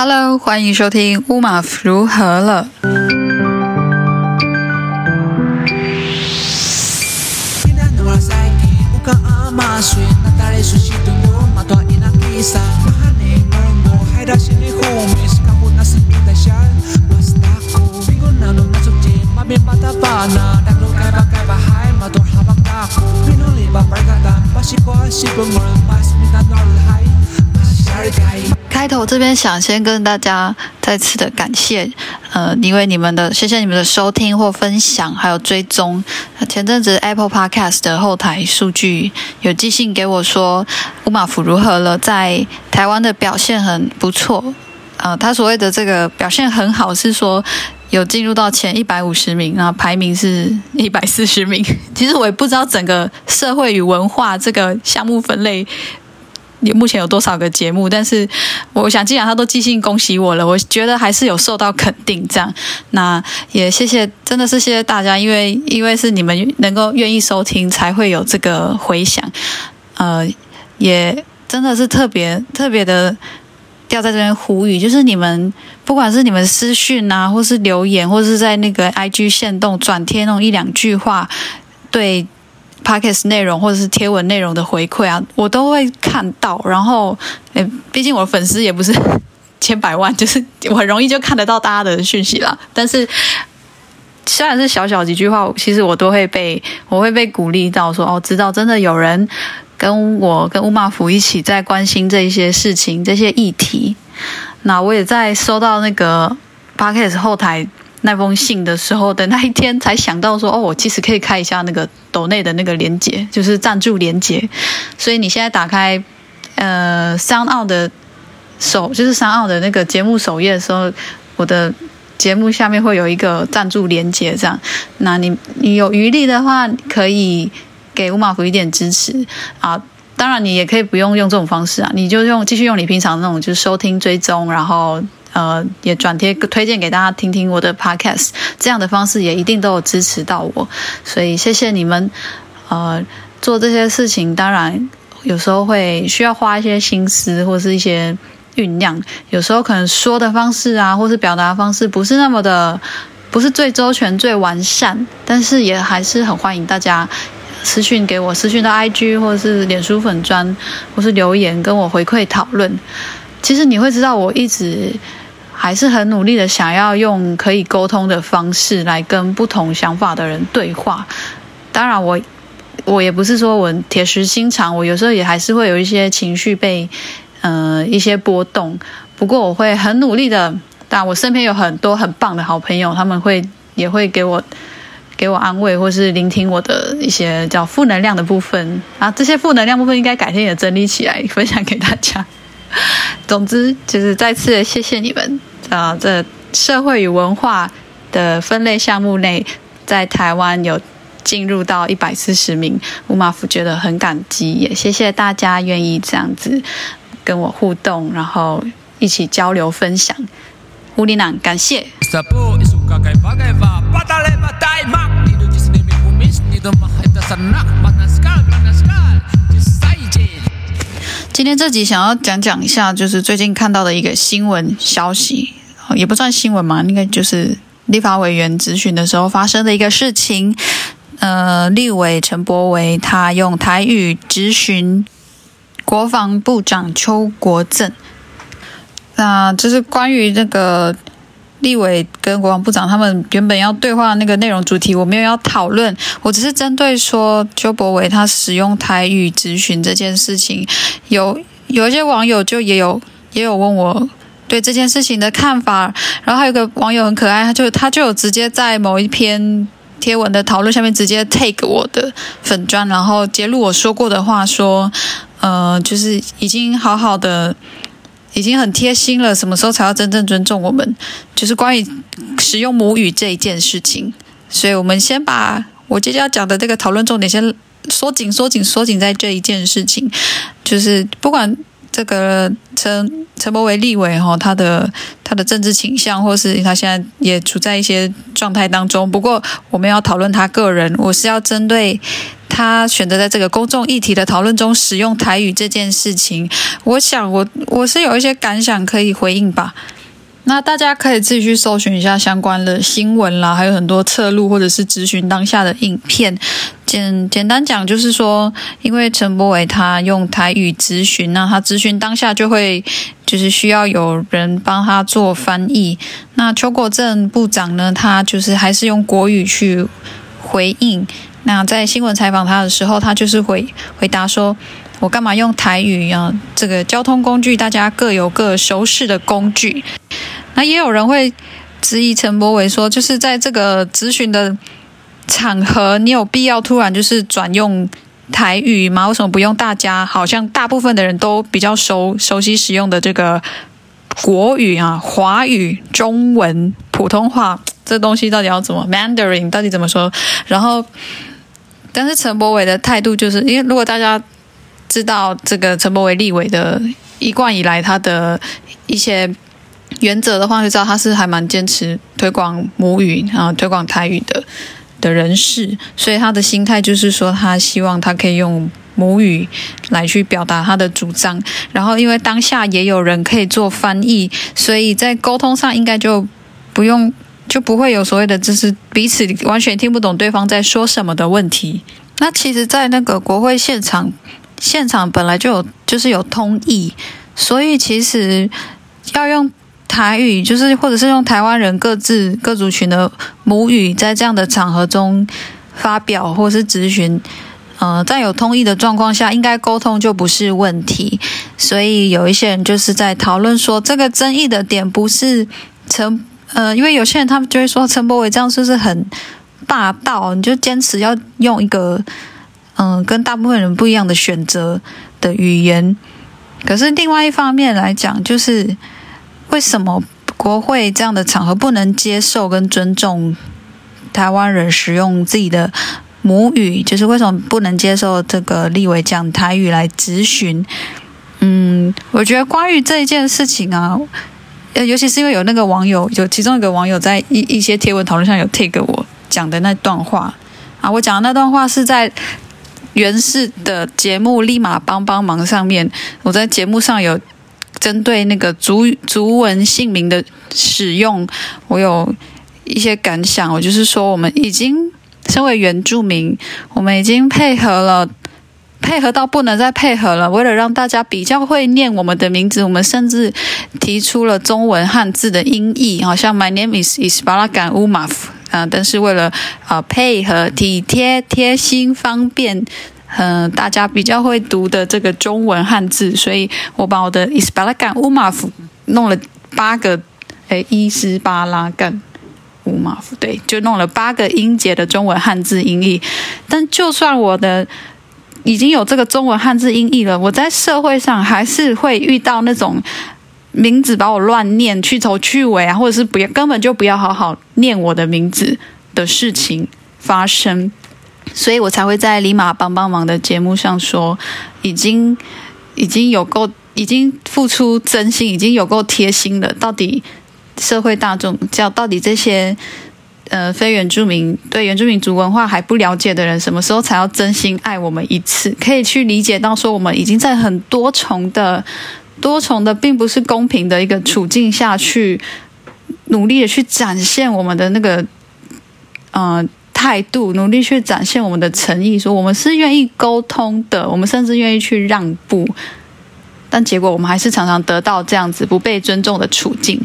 Hello，欢迎收听乌马夫如何了。开头这边想先跟大家再次的感谢，呃，因为你们的谢谢你们的收听或分享，还有追踪。前阵子 Apple Podcast 的后台数据有寄信给我说，乌马夫如何了，在台湾的表现很不错。呃，他所谓的这个表现很好，是说有进入到前一百五十名啊，排名是 一百四十名。其实我也不知道整个社会与文化这个项目分类。你目前有多少个节目？但是我想，既然他都寄信恭喜我了，我觉得还是有受到肯定。这样，那也谢谢，真的是谢谢大家，因为因为是你们能够愿意收听，才会有这个回响。呃，也真的是特别特别的，掉在这边呼吁，就是你们不管是你们私讯啊，或是留言，或是在那个 IG 线动转贴那种一两句话，对。Podcast 内容或者是贴文内容的回馈啊，我都会看到。然后，诶，毕竟我粉丝也不是 千百万，就是我很容易就看得到大家的讯息啦。但是，虽然是小小几句话，其实我都会被我会被鼓励到，说哦，知道真的有人跟我跟乌马福一起在关心这一些事情、这些议题。那我也在收到那个 Podcast 后台。那封信的时候的那一天，才想到说，哦，我其实可以开一下那个抖内的那个连接，就是赞助连接。所以你现在打开呃三奥的首，就是三奥的那个节目首页的时候，我的节目下面会有一个赞助连接，这样。那你你有余力的话，可以给五马福一点支持啊。当然，你也可以不用用这种方式啊，你就用继续用你平常那种，就是收听追踪，然后。呃，也转贴推荐给大家听听我的 podcast，这样的方式也一定都有支持到我，所以谢谢你们。呃，做这些事情当然有时候会需要花一些心思或是一些酝酿，有时候可能说的方式啊，或是表达方式不是那么的，不是最周全、最完善，但是也还是很欢迎大家私讯给我，私讯到 IG 或者是脸书粉砖，或是留言跟我回馈讨论。其实你会知道，我一直还是很努力的，想要用可以沟通的方式来跟不同想法的人对话。当然，我我也不是说我铁石心肠，我有时候也还是会有一些情绪被呃一些波动。不过，我会很努力的。但我身边有很多很棒的好朋友，他们会也会给我给我安慰，或是聆听我的一些叫负能量的部分啊。这些负能量部分应该改天也整理起来分享给大家。总之，就是再次谢谢你们啊！这社会与文化的分类项目内，在台湾有进入到一百四十名，乌马夫觉得很感激，也谢谢大家愿意这样子跟我互动，然后一起交流分享。乌里南，感谢。今天这集想要讲讲一下，就是最近看到的一个新闻消息，也不算新闻嘛，应该就是立法委员咨询的时候发生的一个事情。呃，立委陈柏维他用台语咨询国防部长邱国正，那就是关于那个。立委跟国防部长他们原本要对话那个内容主题，我没有要讨论，我只是针对说邱伯伟他使用台语咨询这件事情，有有一些网友就也有也有问我对这件事情的看法，然后还有个网友很可爱，他就他就有直接在某一篇贴文的讨论下面直接 take 我的粉砖，然后揭露我说过的话，说呃就是已经好好的。已经很贴心了，什么时候才要真正尊重我们？就是关于使用母语这一件事情，所以我们先把我接下来讲的这个讨论重点先缩紧、缩紧、缩紧在这一件事情，就是不管这个陈陈柏维立委哈，他的他的政治倾向，或是他现在也处在一些状态当中。不过我们要讨论他个人，我是要针对。他选择在这个公众议题的讨论中使用台语这件事情，我想我我是有一些感想可以回应吧。那大家可以自己去搜寻一下相关的新闻啦，还有很多侧录或者是咨询当下的影片。简简单讲就是说，因为陈柏伟他用台语咨询，那他咨询当下就会就是需要有人帮他做翻译。那邱国正部长呢，他就是还是用国语去回应。那在新闻采访他的时候，他就是回回答说：“我干嘛用台语啊？这个交通工具大家各有各熟识的工具。”那也有人会质疑陈柏伟说，就是在这个咨询的场合，你有必要突然就是转用台语吗？为什么不用大家好像大部分的人都比较熟熟悉使用的这个国语啊、华语、中文、普通话这东西到底要怎么 Mandarin 到底怎么说？然后，但是陈柏伟的态度就是，因为如果大家知道这个陈柏伟立委的一贯以来他的一些。原则的话，就知道他是还蛮坚持推广母语啊，推广台语的的人士，所以他的心态就是说，他希望他可以用母语来去表达他的主张。然后，因为当下也有人可以做翻译，所以在沟通上应该就不用就不会有所谓的就是彼此完全听不懂对方在说什么的问题。那其实，在那个国会现场，现场本来就有就是有通译，所以其实要用。台语就是，或者是用台湾人各自各族群的母语，在这样的场合中发表或是咨询，呃，在有通译的状况下，应该沟通就不是问题。所以有一些人就是在讨论说，这个争议的点不是成，呃，因为有些人他们就会说陈柏伟这样是不是很霸道？你就坚持要用一个嗯，跟大部分人不一样的选择的语言。可是另外一方面来讲，就是。为什么国会这样的场合不能接受跟尊重台湾人使用自己的母语？就是为什么不能接受这个立委讲台语来质询？嗯，我觉得关于这一件事情啊，呃，尤其是因为有那个网友，有其中一个网友在一一些贴文讨论上有 take 我讲的那段话啊，我讲的那段话是在原始的节目《立马帮帮忙》上面，我在节目上有。针对那个族族文姓名的使用，我有一些感想。我就是说，我们已经身为原住民，我们已经配合了，配合到不能再配合了。为了让大家比较会念我们的名字，我们甚至提出了中文汉字的音译，好像 My name is Isbalagan Umaf 啊。但是为了啊配合、体贴、贴心、方便。嗯，大家比较会读的这个中文汉字，所以我把我的 Isbalagan Umaf 弄了八个，诶，伊斯巴拉干乌马夫，对，就弄了八个音节的中文汉字音译。但就算我的已经有这个中文汉字音译了，我在社会上还是会遇到那种名字把我乱念、去头去尾啊，或者是不要根本就不要好好念我的名字的事情发生。所以我才会在李马帮帮忙的节目上说，已经已经有够，已经付出真心，已经有够贴心了。到底社会大众叫到底这些呃非原住民对原住民族文化还不了解的人，什么时候才要真心爱我们一次？可以去理解到说，我们已经在很多重的多重的，并不是公平的一个处境下去努力的去展现我们的那个嗯。态度努力去展现我们的诚意，说我们是愿意沟通的，我们甚至愿意去让步，但结果我们还是常常得到这样子不被尊重的处境，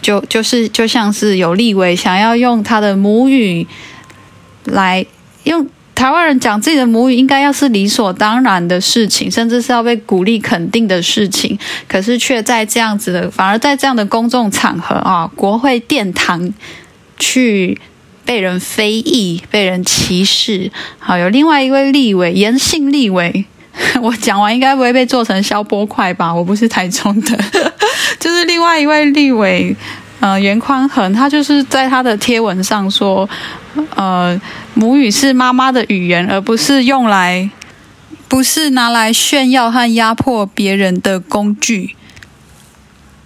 就就是就像是有立委想要用他的母语来用台湾人讲自己的母语，应该要是理所当然的事情，甚至是要被鼓励肯定的事情，可是却在这样子的，反而在这样的公众场合啊，国会殿堂去。被人非议，被人歧视。好，有另外一位立委，严姓立委，我讲完应该不会被做成消波块吧？我不是台中的，就是另外一位立委，呃，袁宽恒，他就是在他的贴文上说，呃，母语是妈妈的语言，而不是用来，不是拿来炫耀和压迫别人的工具。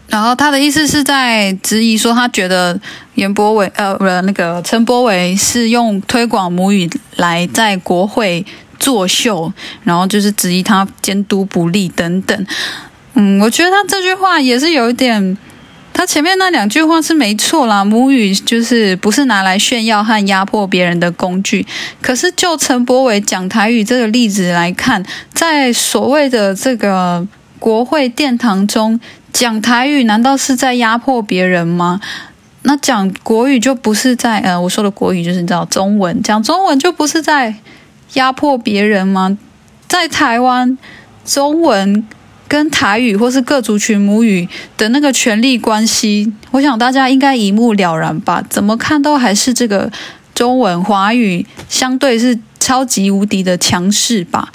然后他的意思是在质疑说，他觉得严博伟呃不那个陈博伟是用推广母语来在国会作秀，然后就是质疑他监督不力等等。嗯，我觉得他这句话也是有一点。他前面那两句话是没错啦，母语就是不是拿来炫耀和压迫别人的工具。可是就陈柏伟讲台语这个例子来看，在所谓的这个国会殿堂中讲台语，难道是在压迫别人吗？那讲国语就不是在呃，我说的国语就是你知道中文，讲中文就不是在压迫别人吗？在台湾，中文。跟台语或是各族群母语的那个权力关系，我想大家应该一目了然吧？怎么看都还是这个中文华语相对是超级无敌的强势吧？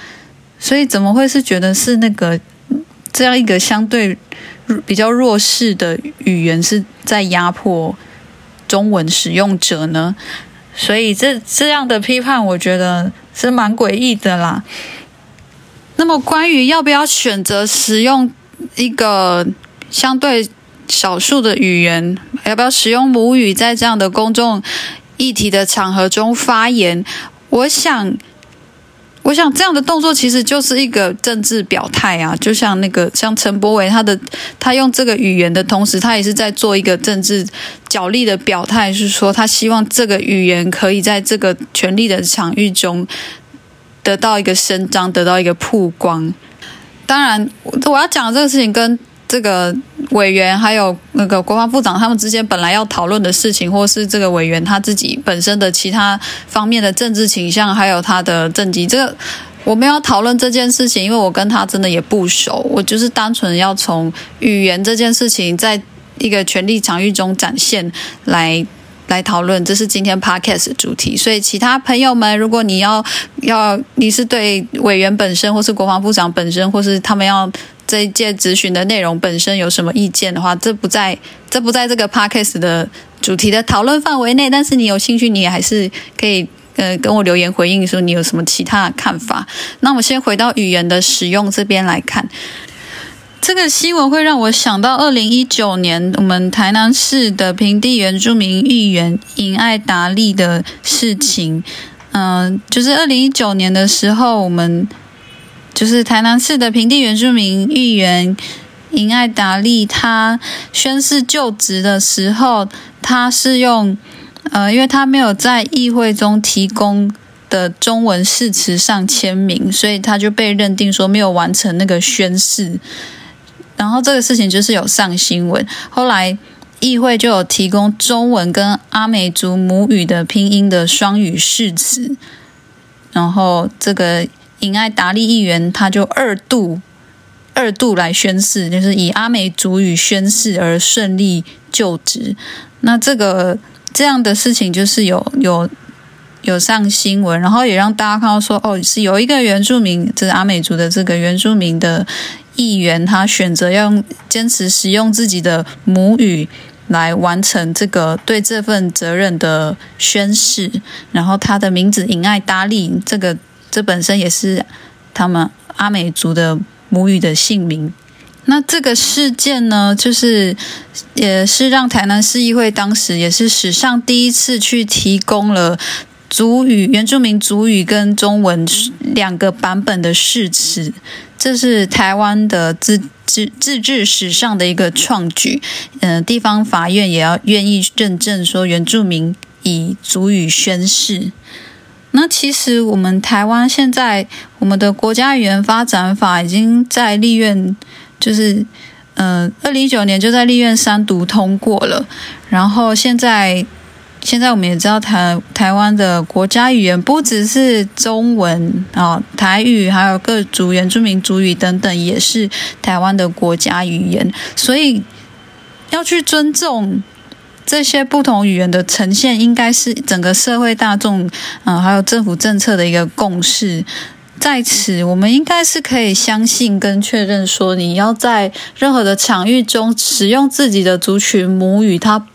所以怎么会是觉得是那个这样一个相对比较弱势的语言是在压迫中文使用者呢？所以这这样的批判，我觉得是蛮诡异的啦。那么，关于要不要选择使用一个相对少数的语言，要不要使用母语在这样的公众议题的场合中发言，我想，我想这样的动作其实就是一个政治表态啊。就像那个像陈柏伟，他的他用这个语言的同时，他也是在做一个政治角力的表态，是说他希望这个语言可以在这个权力的场域中。得到一个伸张，得到一个曝光。当然，我要讲的这个事情跟这个委员还有那个国防部长他们之间本来要讨论的事情，或是这个委员他自己本身的其他方面的政治倾向，还有他的政绩，这个我们要讨论这件事情，因为我跟他真的也不熟，我就是单纯要从语言这件事情，在一个权力场域中展现来。来讨论，这是今天 podcast 的主题。所以，其他朋友们，如果你要要你是对委员本身，或是国防部长本身，或是他们要这一届咨询的内容本身有什么意见的话，这不在这不在这个 podcast 的主题的讨论范围内。但是你有兴趣，你也还是可以呃跟我留言回应，说你有什么其他的看法。那我们先回到语言的使用这边来看。这个新闻会让我想到二零一九年我们台南市的平地原住民议员尹爱达利的事情。嗯，就是二零一九年的时候，我们就是台南市的平地原住民议员尹爱达利，他宣誓就职的时候，他是用呃，因为他没有在议会中提供的中文誓词上签名，所以他就被认定说没有完成那个宣誓。然后这个事情就是有上新闻，后来议会就有提供中文跟阿美族母语的拼音的双语誓词，然后这个尹爱达利议员他就二度二度来宣誓，就是以阿美族语宣誓而顺利就职。那这个这样的事情就是有有有上新闻，然后也让大家看到说，哦，是有一个原住民，这是阿美族的这个原住民的。议员他选择用坚持使用自己的母语来完成这个对这份责任的宣誓，然后他的名字尹爱达利，这个这本身也是他们阿美族的母语的姓名。那这个事件呢，就是也是让台南市议会当时也是史上第一次去提供了。族语、原住民族语跟中文两个版本的誓词，这是台湾的自自自治史上的一个创举。嗯，地方法院也要愿意认证说原住民以族语宣誓。那其实我们台湾现在我们的国家语言发展法已经在立院，就是嗯，二零一九年就在立院三读通过了，然后现在。现在我们也知道台台湾的国家语言不只是中文啊，台语还有各族原住民族语等等，也是台湾的国家语言。所以要去尊重这些不同语言的呈现，应该是整个社会大众嗯，还有政府政策的一个共识。在此，我们应该是可以相信跟确认说，你要在任何的场域中使用自己的族群母语，它。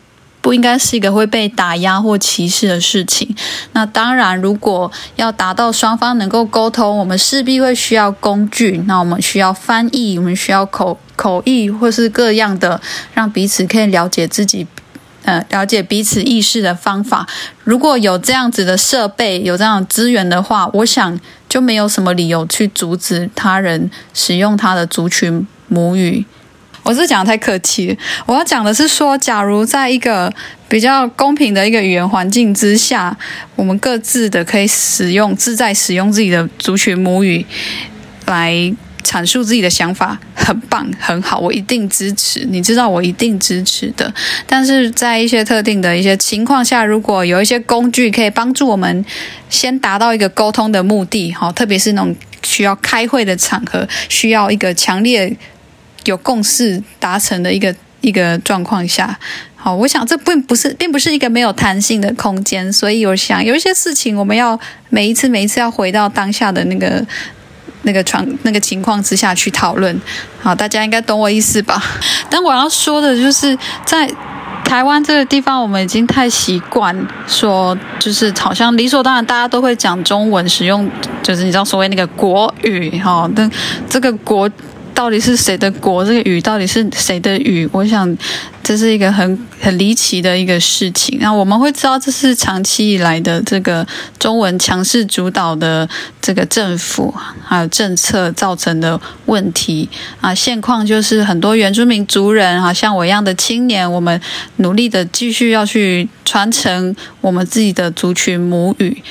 不应该是一个会被打压或歧视的事情。那当然，如果要达到双方能够沟通，我们势必会需要工具。那我们需要翻译，我们需要口口译，或是各样的，让彼此可以了解自己呃了解彼此意识的方法。如果有这样子的设备，有这样的资源的话，我想就没有什么理由去阻止他人使用他的族群母语。我是讲的太客气，我要讲的是说，假如在一个比较公平的一个语言环境之下，我们各自的可以使用自在使用自己的族群母语来阐述自己的想法，很棒，很好，我一定支持。你知道，我一定支持的。但是在一些特定的一些情况下，如果有一些工具可以帮助我们先达到一个沟通的目的，好，特别是那种需要开会的场合，需要一个强烈。有共识达成的一个一个状况下，好，我想这并不是并不是一个没有弹性的空间，所以我想有一些事情我们要每一次每一次要回到当下的那个那个床那个情况之下去讨论，好，大家应该懂我意思吧？但我要说的就是在台湾这个地方，我们已经太习惯说，就是好像理所当然，大家都会讲中文，使用就是你知道所谓那个国语哈，但这个国。到底是谁的国？这个语到底是谁的语？我想这是一个很很离奇的一个事情。那我们会知道，这是长期以来的这个中文强势主导的这个政府还有政策造成的问题啊。现况就是很多原住民族人啊，像我一样的青年，我们努力的继续要去传承我们自己的族群母语，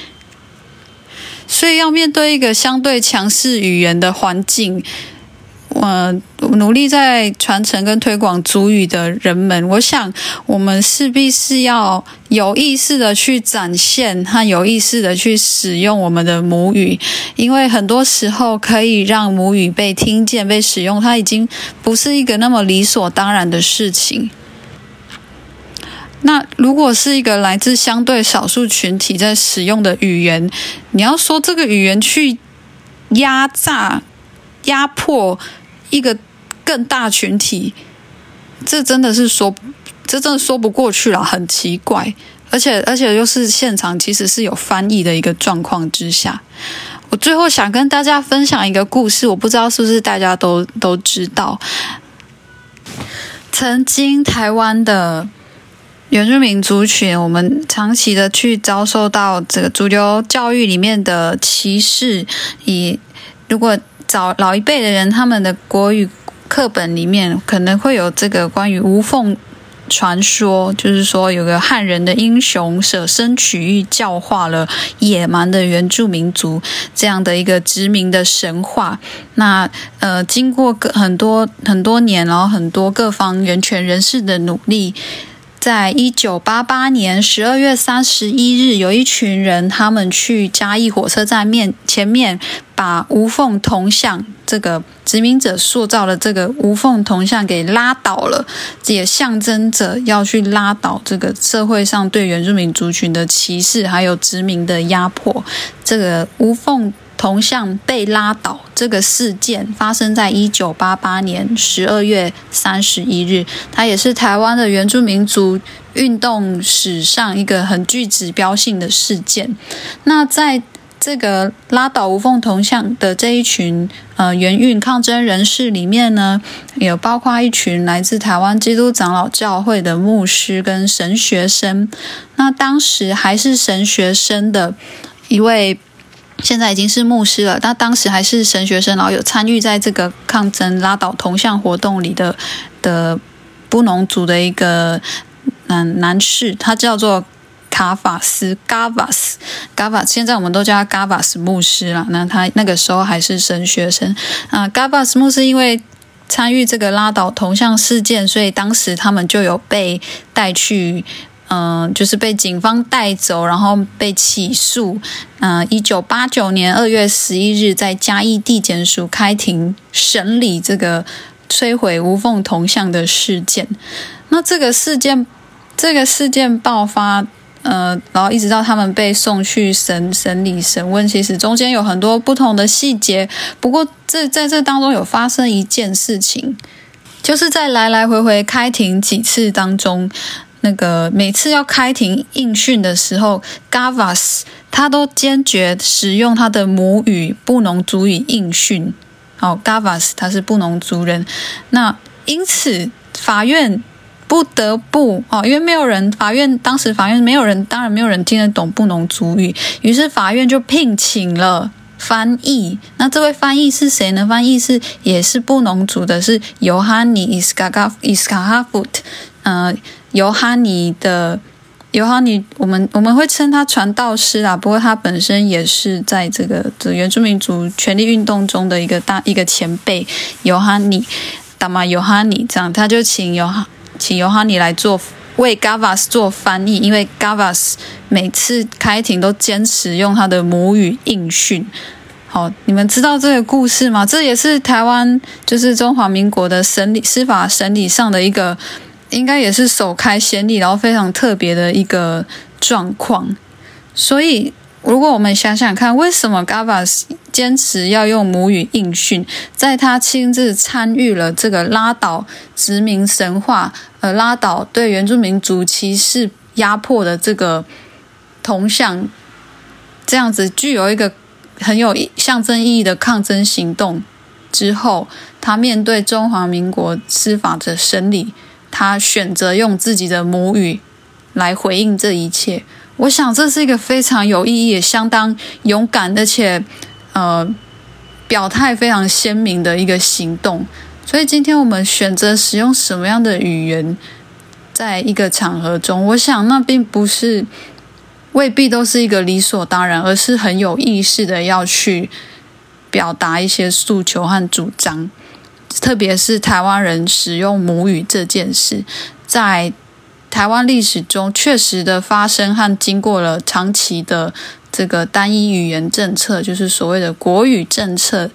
所以要面对一个相对强势语言的环境。呃，努力在传承跟推广族语的人们，我想我们势必是要有意识的去展现和有意识的去使用我们的母语，因为很多时候可以让母语被听见、被使用，它已经不是一个那么理所当然的事情。那如果是一个来自相对少数群体在使用的语言，你要说这个语言去压榨、压迫。一个更大群体，这真的是说，这真的说不过去了，很奇怪。而且，而且又是现场，其实是有翻译的一个状况之下。我最后想跟大家分享一个故事，我不知道是不是大家都都知道。曾经台湾的原住民族群，我们长期的去遭受到这个主流教育里面的歧视，以如果。早老一辈的人，他们的国语课本里面可能会有这个关于无缝传说，就是说有个汉人的英雄舍身取义，教化了野蛮的原住民族这样的一个殖民的神话。那呃，经过很多很多年，然后很多各方人权人士的努力。在一九八八年十二月三十一日，有一群人，他们去嘉义火车站面前面，把无缝铜像这个殖民者塑造的这个无缝铜像给拉倒了，也象征着要去拉倒这个社会上对原住民族群的歧视，还有殖民的压迫。这个无缝。铜像被拉倒这个事件发生在一九八八年十二月三十一日，它也是台湾的原住民族运动史上一个很具指标性的事件。那在这个拉倒无缝铜像的这一群呃原运抗争人士里面呢，有包括一群来自台湾基督长老教会的牧师跟神学生。那当时还是神学生的一位。现在已经是牧师了，他当时还是神学生，然后有参与在这个抗争拉倒铜像活动里的的布农族的一个嗯男士，他叫做卡法斯 （Gavas）。Gavas 现在我们都叫他 Gavas 牧师了。那他那个时候还是神学生啊。Gavas 牧师因为参与这个拉倒铜像事件，所以当时他们就有被带去。嗯，就是被警方带走，然后被起诉。嗯，一九八九年二月十一日，在嘉义地检署开庭审理这个摧毁无缝铜像的事件。那这个事件，这个事件爆发，呃，然后一直到他们被送去审审理审问，其实中间有很多不同的细节。不过，这在这当中有发生一件事情，就是在来来回回开庭几次当中。那个每次要开庭应讯的时候，Gavas 他都坚决使用他的母语布农族语应讯。哦，Gavas 他是布农族人，那因此法院。不得不哦，因为没有人，法院当时法院没有人，当然没有人听得懂布农族语，于是法院就聘请了翻译。那这位翻译是谁呢？翻译是也是布农族的，是尤哈尼伊斯卡卡伊斯卡哈夫特，呃，尤哈尼的。尤哈尼，我们我们会称他传道师啦，不过他本身也是在这个这原住民族权利运动中的一个大一个前辈。尤哈尼，达玛尤哈尼这样，他就请尤哈请尤哈尼来做为 Gavas 做翻译，因为 Gavas 每次开庭都坚持用他的母语应讯。好，你们知道这个故事吗？这也是台湾就是中华民国的审理司法审理上的一个。应该也是首开先例，然后非常特别的一个状况。所以，如果我们想想看，为什么 Gavas 坚持要用母语应训，在他亲自参与了这个拉倒殖民神话，呃，拉倒对原住民族歧视压迫的这个铜像，这样子具有一个很有象征意义的抗争行动之后，他面对中华民国司法的审理。他选择用自己的母语来回应这一切，我想这是一个非常有意义、也相当勇敢，而且呃表态非常鲜明的一个行动。所以今天我们选择使用什么样的语言，在一个场合中，我想那并不是未必都是一个理所当然，而是很有意识的要去表达一些诉求和主张。特别是台湾人使用母语这件事，在台湾历史中确实的发生和经过了长期的这个单一语言政策，就是所谓的国语政策。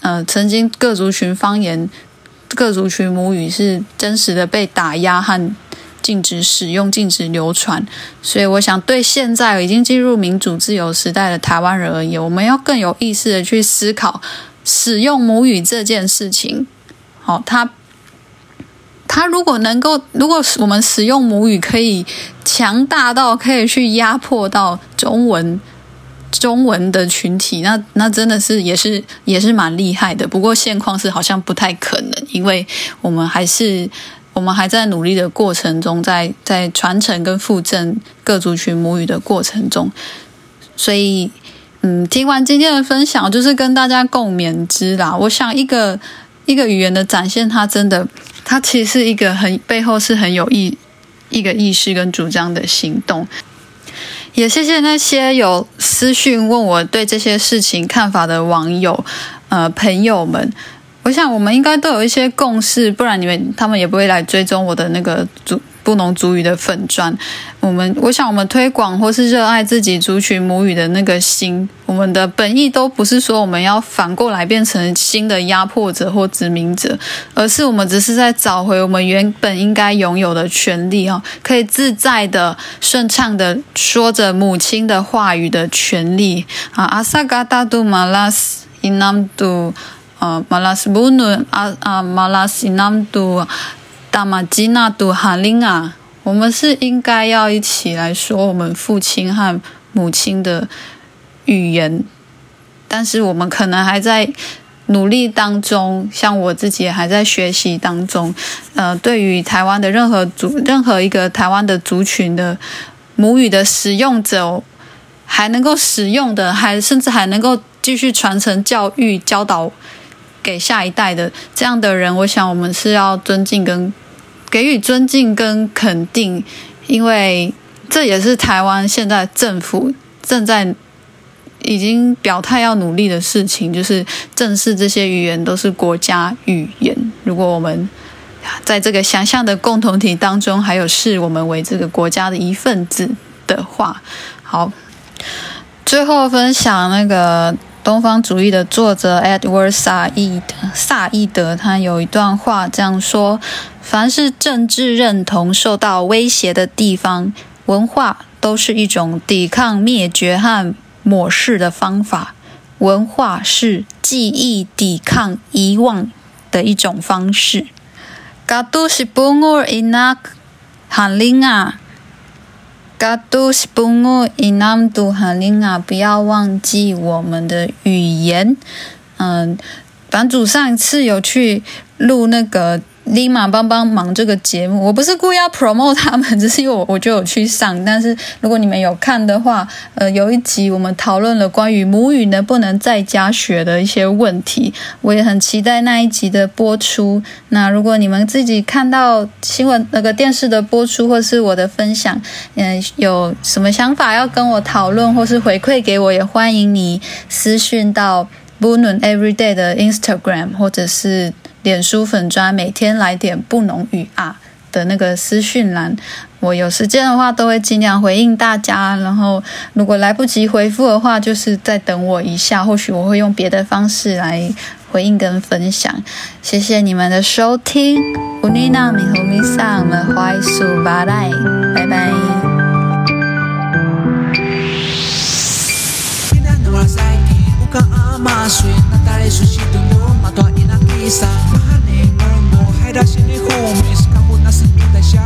呃，曾经各族群方言、各族群母语是真实的被打压和禁止使用、禁止流传。所以，我想对现在已经进入民主自由时代的台湾人而言，我们要更有意识的去思考使用母语这件事情。哦，它他如果能够，如果我们使用母语可以强大到可以去压迫到中文中文的群体，那那真的是也是也是蛮厉害的。不过现况是好像不太可能，因为我们还是我们还在努力的过程中，在在传承跟复振各族群母语的过程中，所以嗯，听完今天的分享，就是跟大家共勉之啦。我想一个。一个语言的展现，它真的，它其实是一个很背后是很有意一个意识跟主张的行动。也谢谢那些有私讯问我对这些事情看法的网友，呃，朋友们。我想我们应该都有一些共识，不然你们他们也不会来追踪我的那个主。不能族语的粉砖，我们我想我们推广或是热爱自己族群母语的那个心，我们的本意都不是说我们要反过来变成新的压迫者或殖民者，而是我们只是在找回我们原本应该拥有的权利哈，可以自在的、顺畅的说着母亲的话语的权利啊。阿萨嘎达杜马拉斯伊南杜啊马拉斯布努阿啊马拉斯伊南杜。大马基纳杜哈林啊，我们是应该要一起来说我们父亲和母亲的语言，但是我们可能还在努力当中，像我自己还在学习当中。呃，对于台湾的任何族、任何一个台湾的族群的母语的使用者，还能够使用的，还甚至还能够继续传承教育教导。给下一代的这样的人，我想我们是要尊敬跟给予尊敬跟肯定，因为这也是台湾现在政府正在已经表态要努力的事情，就是正视这些语言都是国家语言。如果我们在这个想象的共同体当中，还有视我们为这个国家的一份子的话，好，最后分享那个。东方主义的作者 Edward 萨义德萨义德，他有一段话这样说：凡是政治认同受到威胁的地方，文化都是一种抵抗灭绝和抹逝的方法。文化是记忆抵抗遗忘的一种方式。嘎都是不我伊那喊林啊！嘎都是不我伊南都哈林啊！不要忘记我们的语言。嗯，版主上次有去录那个立马帮帮忙这个节目，我不是故意要 promote 他们，只是因为我我就有去上。但是如果你们有看的话，呃，有一集我们讨论了关于母语能不能在家学的一些问题，我也很期待那一集的播出。那如果你们自己看到新闻那个电视的播出，或是我的分享，嗯，有什么想法要跟我讨论，或是回馈给我，也欢迎你私讯到 Bunun Everyday 的 Instagram 或者是。脸书粉砖每天来点不浓语啊的那个私讯栏，我有时间的话都会尽量回应大家。然后如果来不及回复的话，就是再等我一下，或许我会用别的方式来回应跟分享。谢谢你们的收听，乌尼娜米和米萨，我们怀素巴赖，拜拜。Lisa Money, 海心里 homies，看那是秘的笑。